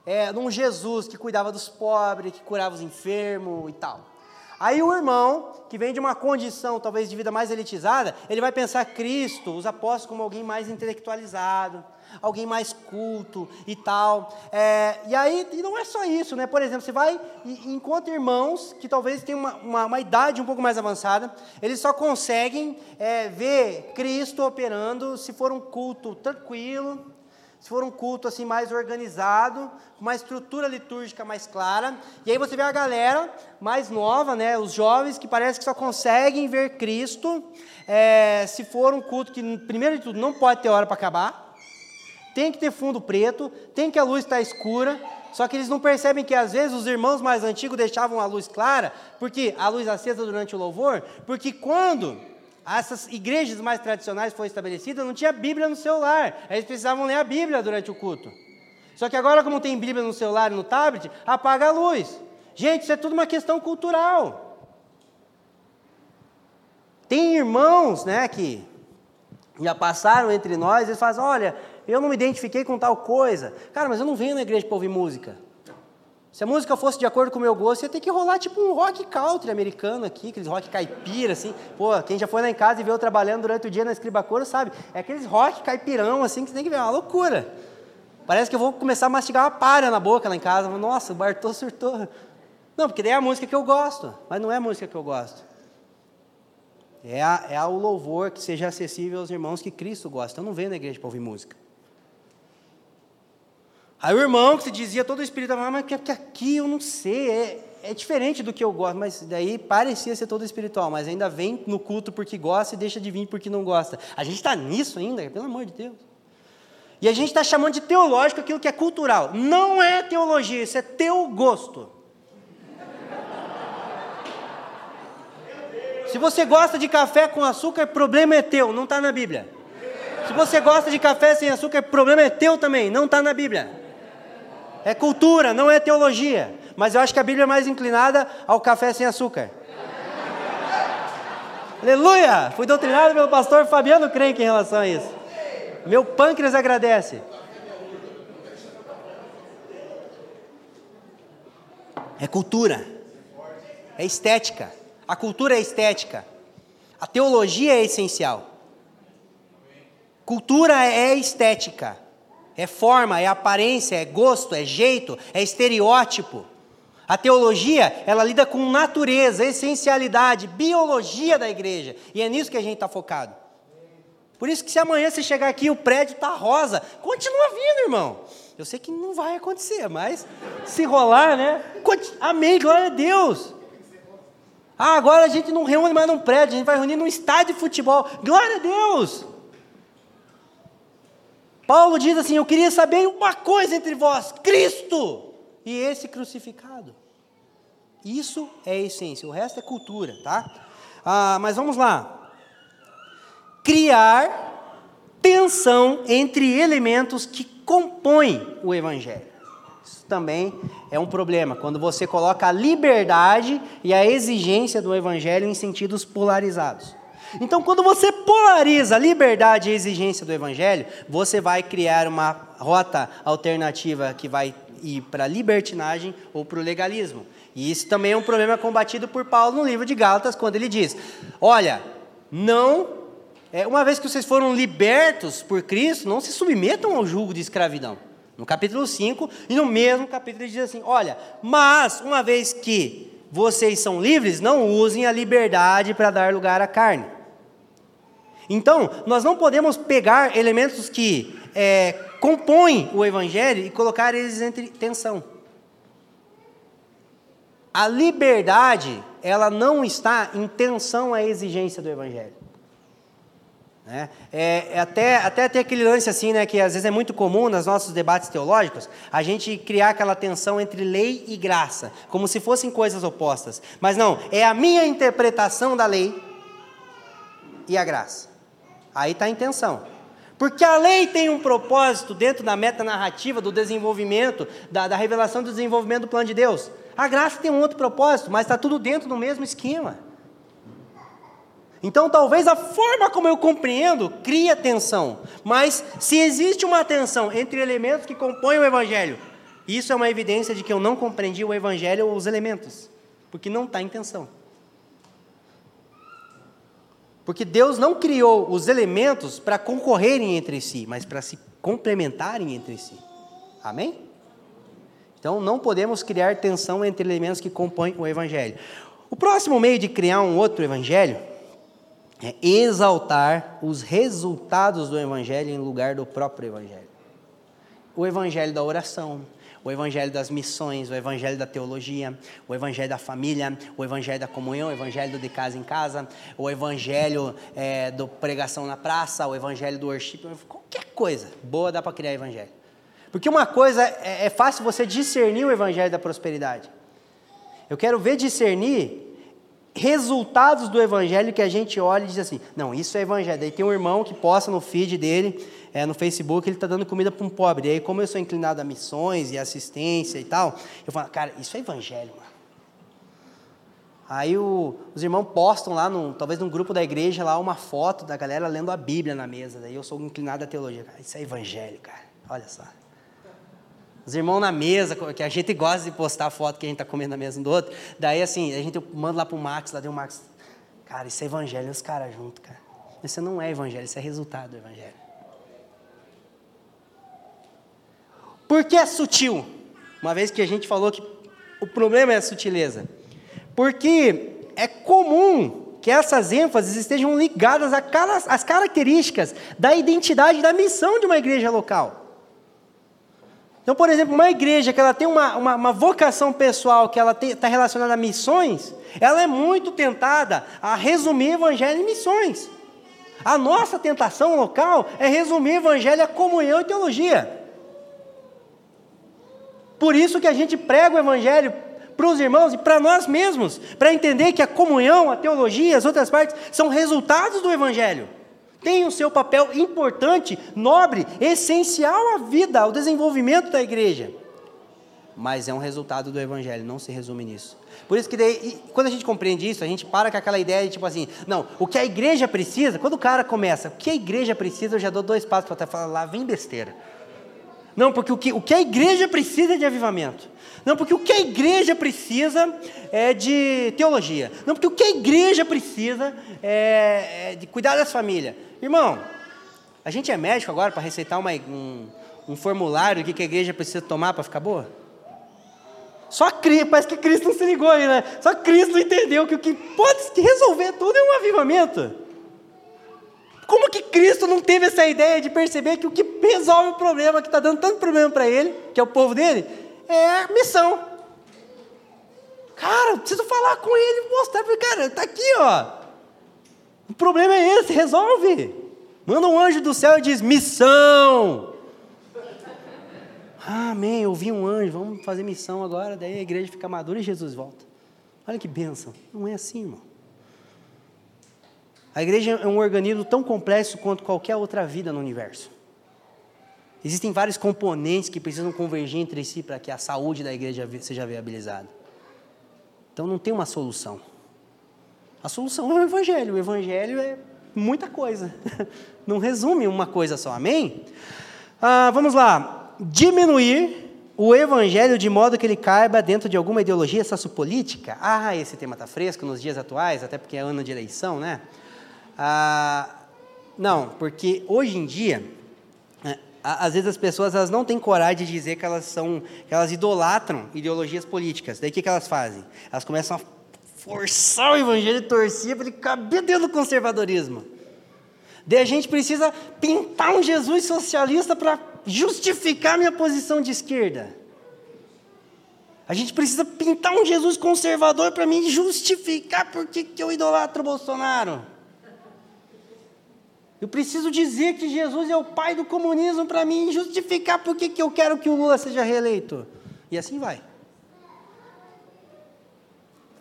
é, num Jesus que cuidava dos pobres, que curava os enfermos e tal. Aí o irmão, que vem de uma condição talvez de vida mais elitizada, ele vai pensar Cristo, os apóstolos, como alguém mais intelectualizado, alguém mais culto e tal. É, e aí, e não é só isso, né? Por exemplo, você vai e encontra irmãos que talvez tenham uma, uma, uma idade um pouco mais avançada, eles só conseguem é, ver Cristo operando se for um culto tranquilo, se for um culto assim mais organizado, com uma estrutura litúrgica mais clara, e aí você vê a galera mais nova, né, os jovens que parece que só conseguem ver Cristo, é, se for um culto que primeiro de tudo não pode ter hora para acabar, tem que ter fundo preto, tem que a luz estar tá escura, só que eles não percebem que às vezes os irmãos mais antigos deixavam a luz clara, porque a luz acesa durante o louvor, porque quando essas igrejas mais tradicionais foram estabelecidas, não tinha Bíblia no celular. Eles precisavam ler a Bíblia durante o culto. Só que agora, como tem Bíblia no celular e no tablet, apaga a luz. Gente, isso é tudo uma questão cultural. Tem irmãos, né, que já passaram entre nós, eles fazem, olha, eu não me identifiquei com tal coisa. Cara, mas eu não venho na igreja para ouvir música. Se a música fosse de acordo com o meu gosto, ia ter que rolar tipo um rock country americano aqui, aqueles rock caipira, assim. Pô, quem já foi lá em casa e viu eu trabalhando durante o dia na escribacora, sabe? É aqueles rock caipirão, assim, que você tem que ver, é uma loucura. Parece que eu vou começar a mastigar uma palha na boca lá em casa. Nossa, o Bartô surtou. Não, porque daí é a música que eu gosto, mas não é a música que eu gosto. É, a, é o louvor que seja acessível aos irmãos que Cristo gosta. Eu não venho na igreja para ouvir música. Aí o irmão que se dizia todo espiritual, mas que, que aqui eu não sei, é, é diferente do que eu gosto, mas daí parecia ser todo espiritual, mas ainda vem no culto porque gosta e deixa de vir porque não gosta. A gente está nisso ainda, pelo amor de Deus. E a gente está chamando de teológico aquilo que é cultural. Não é teologia, isso é teu gosto. Se você gosta de café com açúcar, problema é teu, não está na Bíblia. Se você gosta de café sem açúcar, problema é teu também, não está na Bíblia. É cultura, não é teologia. Mas eu acho que a Bíblia é mais inclinada ao café sem açúcar. Aleluia! Fui doutrinado pelo pastor Fabiano Crenque em relação a isso. Meu pâncreas agradece. É cultura. É estética. A cultura é estética. A teologia é essencial. Cultura é estética é forma, é aparência, é gosto, é jeito, é estereótipo. A teologia, ela lida com natureza, essencialidade, biologia da igreja. E é nisso que a gente está focado. Por isso que se amanhã você chegar aqui e o prédio está rosa, continua vindo, irmão. Eu sei que não vai acontecer, mas se rolar, né? Amém, glória a Deus. Ah, agora a gente não reúne mais num prédio, a gente vai reunir num estádio de futebol. Glória a Deus. Paulo diz assim: Eu queria saber uma coisa entre vós, Cristo e esse crucificado. Isso é a essência, o resto é cultura, tá? Ah, mas vamos lá. Criar tensão entre elementos que compõem o Evangelho. Isso também é um problema, quando você coloca a liberdade e a exigência do Evangelho em sentidos polarizados. Então, quando você polariza a liberdade e a exigência do Evangelho, você vai criar uma rota alternativa que vai ir para a libertinagem ou para o legalismo. E isso também é um problema combatido por Paulo no livro de Gálatas, quando ele diz: Olha, não, é, uma vez que vocês foram libertos por Cristo, não se submetam ao julgo de escravidão. No capítulo 5, e no mesmo capítulo ele diz assim: Olha, mas uma vez que vocês são livres, não usem a liberdade para dar lugar à carne. Então, nós não podemos pegar elementos que é, compõem o Evangelho e colocar eles entre tensão. A liberdade, ela não está em tensão à exigência do Evangelho. Né? É, é até, até tem aquele lance assim, né, que às vezes é muito comum nos nossos debates teológicos, a gente criar aquela tensão entre lei e graça, como se fossem coisas opostas. Mas não, é a minha interpretação da lei e a graça. Aí está a intenção. Porque a lei tem um propósito dentro da metanarrativa, do desenvolvimento, da, da revelação do desenvolvimento do plano de Deus. A graça tem um outro propósito, mas está tudo dentro do mesmo esquema. Então, talvez a forma como eu compreendo cria tensão, mas se existe uma tensão entre elementos que compõem o Evangelho, isso é uma evidência de que eu não compreendi o Evangelho ou os elementos, porque não está em tensão. Porque Deus não criou os elementos para concorrerem entre si, mas para se complementarem entre si. Amém? Então não podemos criar tensão entre elementos que compõem o evangelho. O próximo meio de criar um outro evangelho é exaltar os resultados do evangelho em lugar do próprio evangelho. O evangelho da oração, o evangelho das missões, o evangelho da teologia, o evangelho da família, o evangelho da comunhão, o evangelho de casa em casa, o evangelho é, do pregação na praça, o evangelho do worship, qualquer coisa boa dá para criar evangelho. Porque uma coisa é, é fácil você discernir o evangelho da prosperidade. Eu quero ver discernir resultados do evangelho que a gente olha e diz assim: não, isso é evangelho. Daí tem um irmão que posta no feed dele, é, no Facebook, ele está dando comida para um pobre. E aí, como eu sou inclinado a missões e assistência e tal, eu falo, cara, isso é evangelho, mano. Aí o, os irmãos postam lá, no, talvez num grupo da igreja, lá uma foto da galera lendo a Bíblia na mesa. Daí eu sou inclinado à teologia. Cara, isso é evangelho, cara. Olha só. Os irmãos na mesa, que a gente gosta de postar foto que a gente está comendo na mesa um do outro. Daí, assim, a gente manda lá o Max, lá deu o Max. Cara, isso é evangelho, os caras juntos, cara. Isso não é evangelho, isso é resultado do evangelho. Por que é sutil? Uma vez que a gente falou que o problema é a sutileza. Porque é comum que essas ênfases estejam ligadas às características da identidade da missão de uma igreja local. Então, por exemplo, uma igreja que ela tem uma, uma, uma vocação pessoal que ela está relacionada a missões, ela é muito tentada a resumir evangelho em missões. A nossa tentação local é resumir evangelho a comunhão e teologia. Por isso que a gente prega o Evangelho para os irmãos e para nós mesmos, para entender que a comunhão, a teologia, as outras partes são resultados do Evangelho. Tem o seu papel importante, nobre, essencial à vida, ao desenvolvimento da igreja. Mas é um resultado do Evangelho, não se resume nisso. Por isso que daí, quando a gente compreende isso, a gente para com aquela ideia de tipo assim, não, o que a igreja precisa, quando o cara começa, o que a igreja precisa, eu já dou dois passos para falar lá, vem besteira. Não, porque o que, o que a igreja precisa é de avivamento. Não, porque o que a igreja precisa é de teologia. Não, porque o que a igreja precisa é, é de cuidar das famílias. Irmão, a gente é médico agora para receitar uma, um, um formulário que a igreja precisa tomar para ficar boa? Só Cristo, parece que Cristo não se ligou aí, né? Só Cristo entendeu que o que pode resolver tudo é um avivamento. Como que Cristo não teve essa ideia de perceber que o que resolve o problema, que está dando tanto problema para ele, que é o povo dele, é a missão? Cara, preciso falar com ele, mostrar para ele, cara, está aqui, ó. O problema é esse, resolve. Manda um anjo do céu e diz: missão. Amém, eu vi um anjo, vamos fazer missão agora, daí a igreja fica madura e Jesus volta. Olha que bênção. Não é assim, irmão. A igreja é um organismo tão complexo quanto qualquer outra vida no universo. Existem vários componentes que precisam convergir entre si para que a saúde da igreja seja viabilizada. Então não tem uma solução. A solução é o Evangelho. O Evangelho é muita coisa. Não resume uma coisa só. Amém? Ah, vamos lá. Diminuir o Evangelho de modo que ele caiba dentro de alguma ideologia sociopolítica. Ah, esse tema está fresco nos dias atuais, até porque é ano de eleição, né? Ah, não, porque hoje em dia, é, às vezes as pessoas elas não têm coragem de dizer que elas são, que elas idolatram ideologias políticas. Daí o que, que elas fazem? Elas começam a forçar o evangelho e torcer para ele caber dentro do conservadorismo. Daí a gente precisa pintar um Jesus socialista para justificar minha posição de esquerda. A gente precisa pintar um Jesus conservador para mim justificar por que eu idolatro Bolsonaro. Eu preciso dizer que Jesus é o pai do comunismo para mim justificar por que eu quero que o Lula seja reeleito. E assim vai.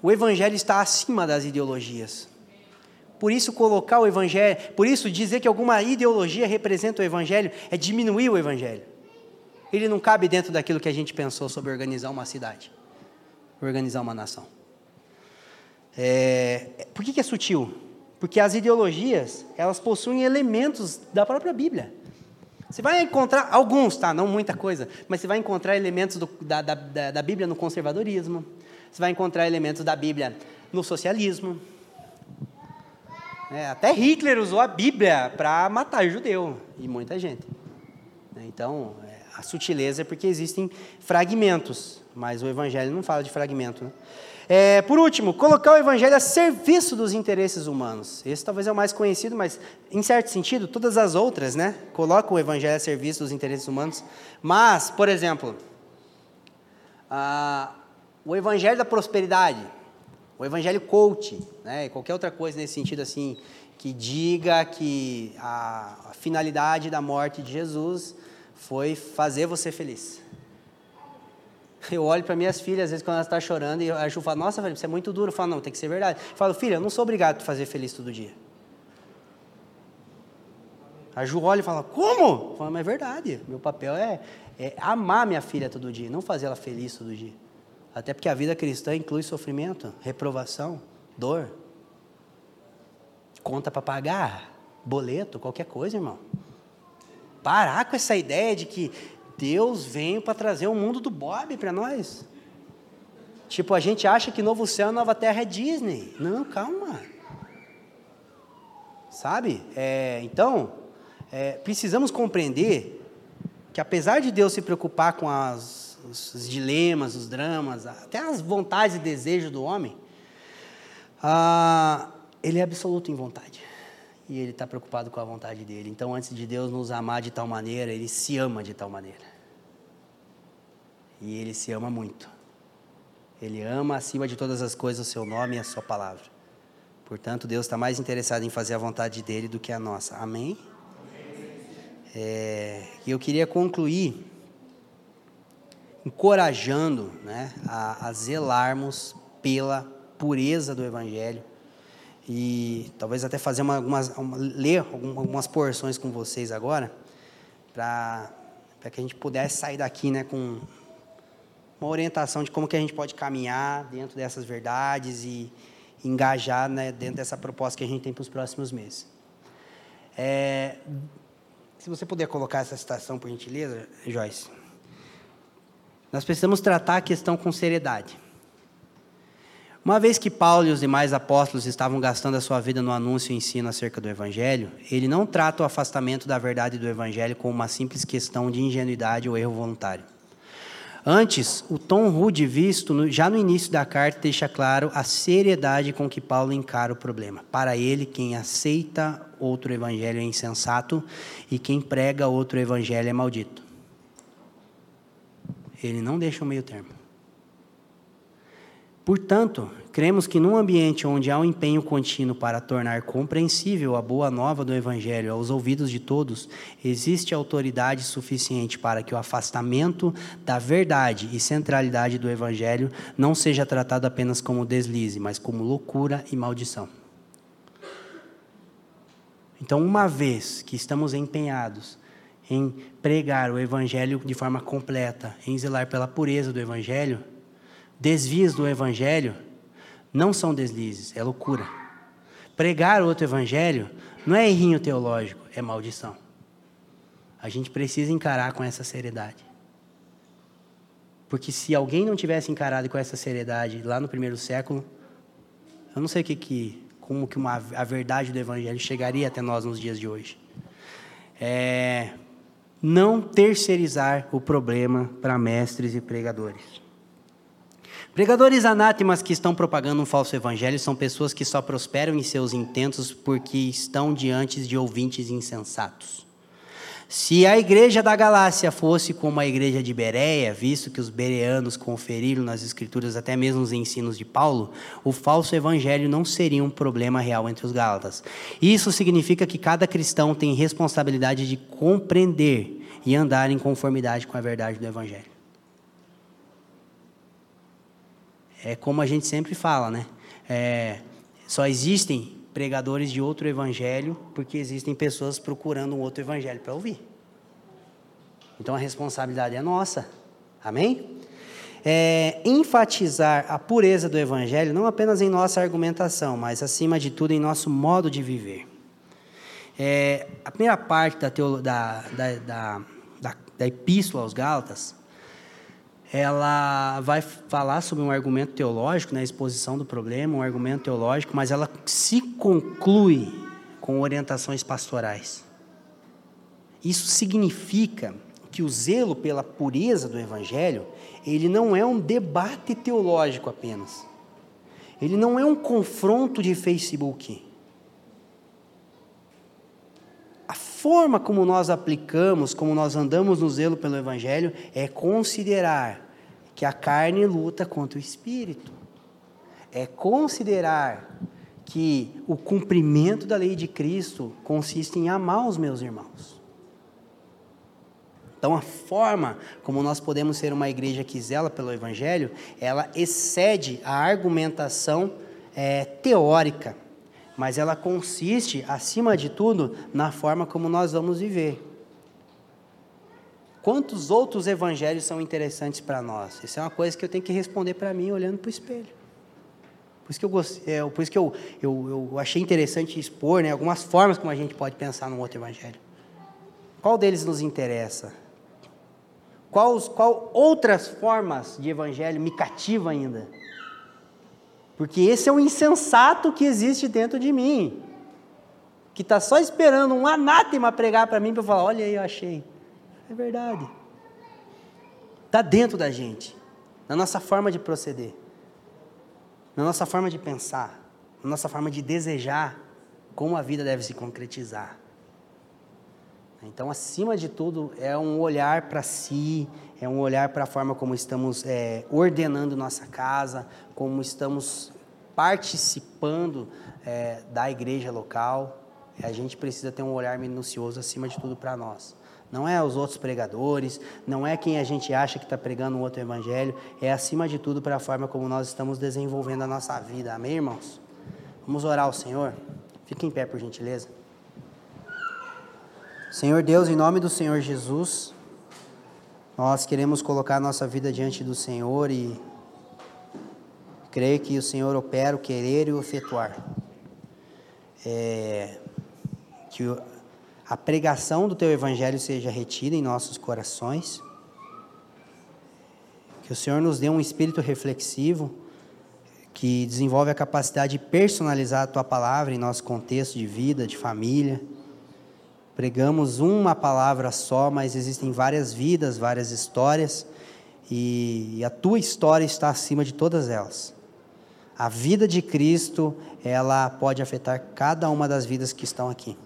O evangelho está acima das ideologias. Por isso colocar o evangelho, por isso dizer que alguma ideologia representa o evangelho é diminuir o evangelho. Ele não cabe dentro daquilo que a gente pensou sobre organizar uma cidade, organizar uma nação. É, por que, que é sutil? Porque as ideologias, elas possuem elementos da própria Bíblia. Você vai encontrar, alguns, tá? Não muita coisa, mas você vai encontrar elementos do, da, da, da Bíblia no conservadorismo, você vai encontrar elementos da Bíblia no socialismo. É, até Hitler usou a Bíblia para matar judeu e muita gente. Então, é, a sutileza é porque existem fragmentos, mas o Evangelho não fala de fragmento. Né? É, por último, colocar o Evangelho a serviço dos interesses humanos. Esse talvez é o mais conhecido, mas, em certo sentido, todas as outras, né? Colocam o Evangelho a serviço dos interesses humanos. Mas, por exemplo, a, o Evangelho da prosperidade o evangelho coach, né, qualquer outra coisa nesse sentido assim, que diga que a, a finalidade da morte de Jesus foi fazer você feliz. Eu olho para minhas filhas, às vezes, quando elas estão tá chorando, e a Ju fala, nossa, Felipe, você é muito duro. Eu falo, não, tem que ser verdade. Eu falo, filha, eu não sou obrigado a fazer feliz todo dia. A Ju olha e fala, como? Eu falo, mas é verdade. Meu papel é, é amar minha filha todo dia, não fazer ela feliz todo dia. Até porque a vida cristã inclui sofrimento, reprovação, dor, conta para pagar, boleto, qualquer coisa, irmão. Parar com essa ideia de que Deus veio para trazer o mundo do Bob para nós. Tipo, a gente acha que Novo Céu e Nova Terra é Disney. Não, calma. Sabe? É, então, é, precisamos compreender que apesar de Deus se preocupar com as os, os dilemas, os dramas, até as vontades e desejos do homem, ah, ele é absoluto em vontade. E ele está preocupado com a vontade dele. Então, antes de Deus nos amar de tal maneira, ele se ama de tal maneira. E ele se ama muito. Ele ama acima de todas as coisas o seu nome e a sua palavra. Portanto, Deus está mais interessado em fazer a vontade dele do que a nossa. Amém? É, e eu queria concluir encorajando né, a, a zelarmos pela pureza do Evangelho e talvez até fazer uma, algumas, uma, ler algumas porções com vocês agora, para que a gente pudesse sair daqui né, com uma orientação de como que a gente pode caminhar dentro dessas verdades e engajar né, dentro dessa proposta que a gente tem para os próximos meses. É, se você puder colocar essa citação, por gentileza, Joyce. Nós precisamos tratar a questão com seriedade. Uma vez que Paulo e os demais apóstolos estavam gastando a sua vida no anúncio e ensino acerca do Evangelho, ele não trata o afastamento da verdade do Evangelho como uma simples questão de ingenuidade ou erro voluntário. Antes, o tom rude visto já no início da carta deixa claro a seriedade com que Paulo encara o problema. Para ele, quem aceita outro evangelho é insensato e quem prega outro evangelho é maldito. Ele não deixa o meio termo. Portanto, cremos que num ambiente onde há um empenho contínuo para tornar compreensível a boa nova do Evangelho aos ouvidos de todos, existe autoridade suficiente para que o afastamento da verdade e centralidade do Evangelho não seja tratado apenas como deslize, mas como loucura e maldição. Então, uma vez que estamos empenhados em pregar o Evangelho de forma completa, em zelar pela pureza do Evangelho, desvios do Evangelho não são deslizes, é loucura. Pregar outro Evangelho não é errinho teológico, é maldição. A gente precisa encarar com essa seriedade. Porque se alguém não tivesse encarado com essa seriedade lá no primeiro século, eu não sei que, que como que uma, a verdade do Evangelho chegaria até nós nos dias de hoje. É, não terceirizar o problema para mestres e pregadores. Pregadores anátemas que estão propagando um falso evangelho são pessoas que só prosperam em seus intentos porque estão diante de ouvintes insensatos. Se a igreja da Galácia fosse como a igreja de Bereia, visto que os bereanos conferiram nas escrituras até mesmo os ensinos de Paulo, o falso evangelho não seria um problema real entre os gálatas. Isso significa que cada cristão tem responsabilidade de compreender e andar em conformidade com a verdade do evangelho. É como a gente sempre fala, né? É, só existem pregadores de outro evangelho, porque existem pessoas procurando um outro evangelho para ouvir. Então a responsabilidade é nossa. Amém? É, enfatizar a pureza do evangelho não apenas em nossa argumentação, mas acima de tudo em nosso modo de viver. É, a primeira parte da, teolo, da, da, da, da, da Epístola aos Gálatas ela vai falar sobre um argumento teológico, na né, exposição do problema, um argumento teológico, mas ela se conclui com orientações pastorais. Isso significa que o zelo pela pureza do evangelho, ele não é um debate teológico apenas. Ele não é um confronto de Facebook. A forma como nós aplicamos, como nós andamos no zelo pelo Evangelho, é considerar que a carne luta contra o espírito. É considerar que o cumprimento da lei de Cristo consiste em amar os meus irmãos. Então, a forma como nós podemos ser uma igreja que zela pelo Evangelho, ela excede a argumentação é, teórica mas ela consiste, acima de tudo, na forma como nós vamos viver. Quantos outros evangelhos são interessantes para nós? Isso é uma coisa que eu tenho que responder para mim olhando para o espelho. Por isso que, eu, gostei, é, por isso que eu, eu, eu achei interessante expor né, algumas formas como a gente pode pensar num outro evangelho. Qual deles nos interessa? Qual, qual outras formas de evangelho me cativa ainda? Porque esse é o insensato que existe dentro de mim. Que está só esperando um anátema pregar para mim para falar: olha aí, eu achei. É verdade. Está dentro da gente, na nossa forma de proceder, na nossa forma de pensar, na nossa forma de desejar como a vida deve se concretizar. Então, acima de tudo, é um olhar para si, é um olhar para a forma como estamos é, ordenando nossa casa, como estamos participando é, da igreja local. A gente precisa ter um olhar minucioso acima de tudo para nós. Não é os outros pregadores, não é quem a gente acha que está pregando um outro evangelho, é acima de tudo para a forma como nós estamos desenvolvendo a nossa vida. Amém, irmãos? Vamos orar ao Senhor? Fique em pé, por gentileza. Senhor Deus, em nome do Senhor Jesus, nós queremos colocar nossa vida diante do Senhor e crer que o Senhor opera o querer e o efetuar. É, que a pregação do Teu Evangelho seja retida em nossos corações. Que o Senhor nos dê um espírito reflexivo que desenvolve a capacidade de personalizar a Tua palavra em nosso contexto de vida, de família Pregamos uma palavra só, mas existem várias vidas, várias histórias, e a tua história está acima de todas elas. A vida de Cristo, ela pode afetar cada uma das vidas que estão aqui.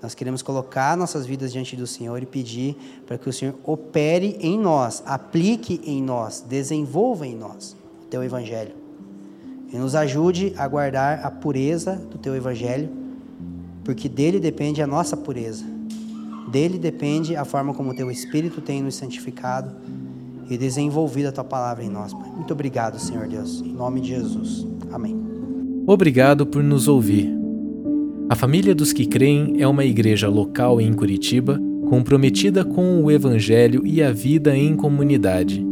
Nós queremos colocar nossas vidas diante do Senhor e pedir para que o Senhor opere em nós, aplique em nós, desenvolva em nós o teu evangelho. E nos ajude a guardar a pureza do teu evangelho porque dele depende a nossa pureza. Dele depende a forma como o teu Espírito tem nos santificado e desenvolvido a tua palavra em nós. Muito obrigado, Senhor Deus. Em nome de Jesus. Amém. Obrigado por nos ouvir. A Família dos que Creem é uma igreja local em Curitiba comprometida com o Evangelho e a vida em comunidade.